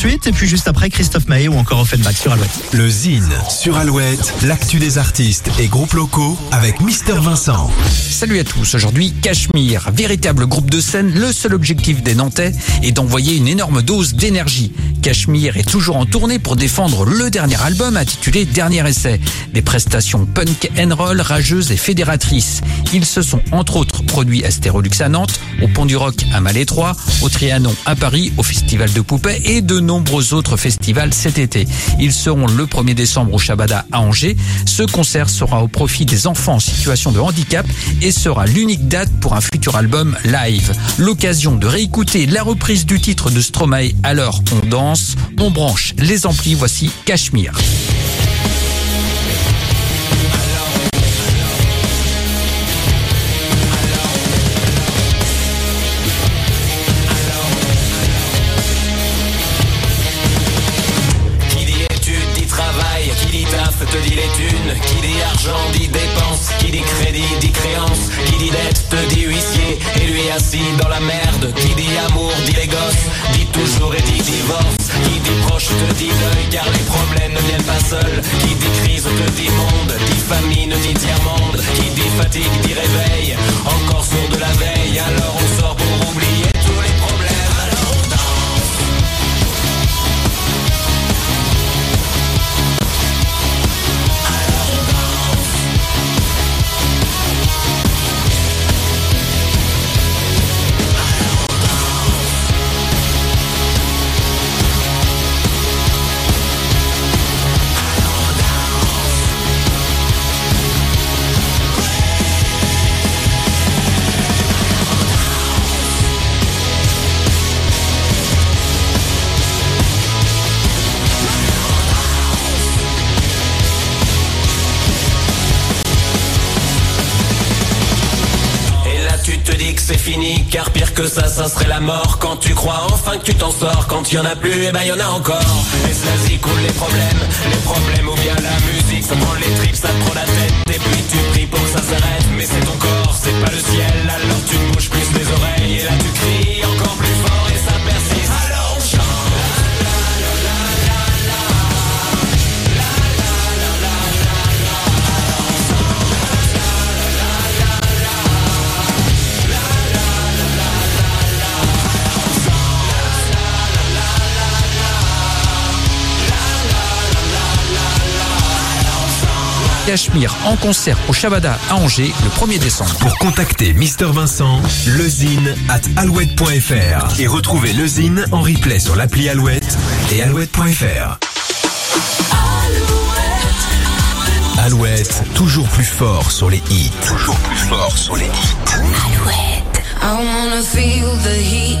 suite. Et puis juste après, Christophe Maé ou encore Offenbach sur Alouette. Le Zine sur Alouette, l'actu des artistes et groupes locaux avec Mister Vincent. Salut à tous, aujourd'hui Cachemire, véritable groupe de scène, le seul objectif des Nantais est d'envoyer une énorme dose d'énergie. Cachemire est toujours en tournée pour défendre le dernier album intitulé Dernier essai. Des prestations punk and roll rageuses et fédératrices. Ils se sont entre autres produits à Stérolux à Nantes, au Pont du Rock à Malétroit, au Trianon à Paris, au Festival de Poupée et de nombreux autres festivals cet été. Ils seront le 1er décembre au Shabada à Angers. Ce concert sera au profit des enfants en situation de handicap et sera l'unique date pour un futur album live. L'occasion de réécouter la reprise du titre de Stromae Alors on danse, on branche les amplis, voici Cachemire. Qui dit études dit travail, qui dit taf te dit les thunes, qui dit argent dit dépense, qui dit crédit dit créance, qui dit dette te dit huissier, et lui assis dans la merde, qui dit amour dit les gosses, dit toujours et dit divorce, te dit deuil car les problèmes ne viennent pas seuls, qui dit crise te dit monde, dit famine dit tiers-monde, qui dit fatigue dit réveil, c'est fini, car pire que ça, ça serait la mort. Quand tu crois enfin que tu t'en sors, quand y en a plus, et ben y en a encore. Et cela y coule les problèmes, les problèmes ou bien la musique, Cachemire en concert au Shabada à Angers le 1er décembre. Pour contacter Mister Vincent, lezine at alouette.fr et retrouver Lezine en replay sur l'appli Alouette et alouette.fr. Alouette, toujours plus fort sur les hits. Toujours plus fort sur les hits. I wanna feel the heat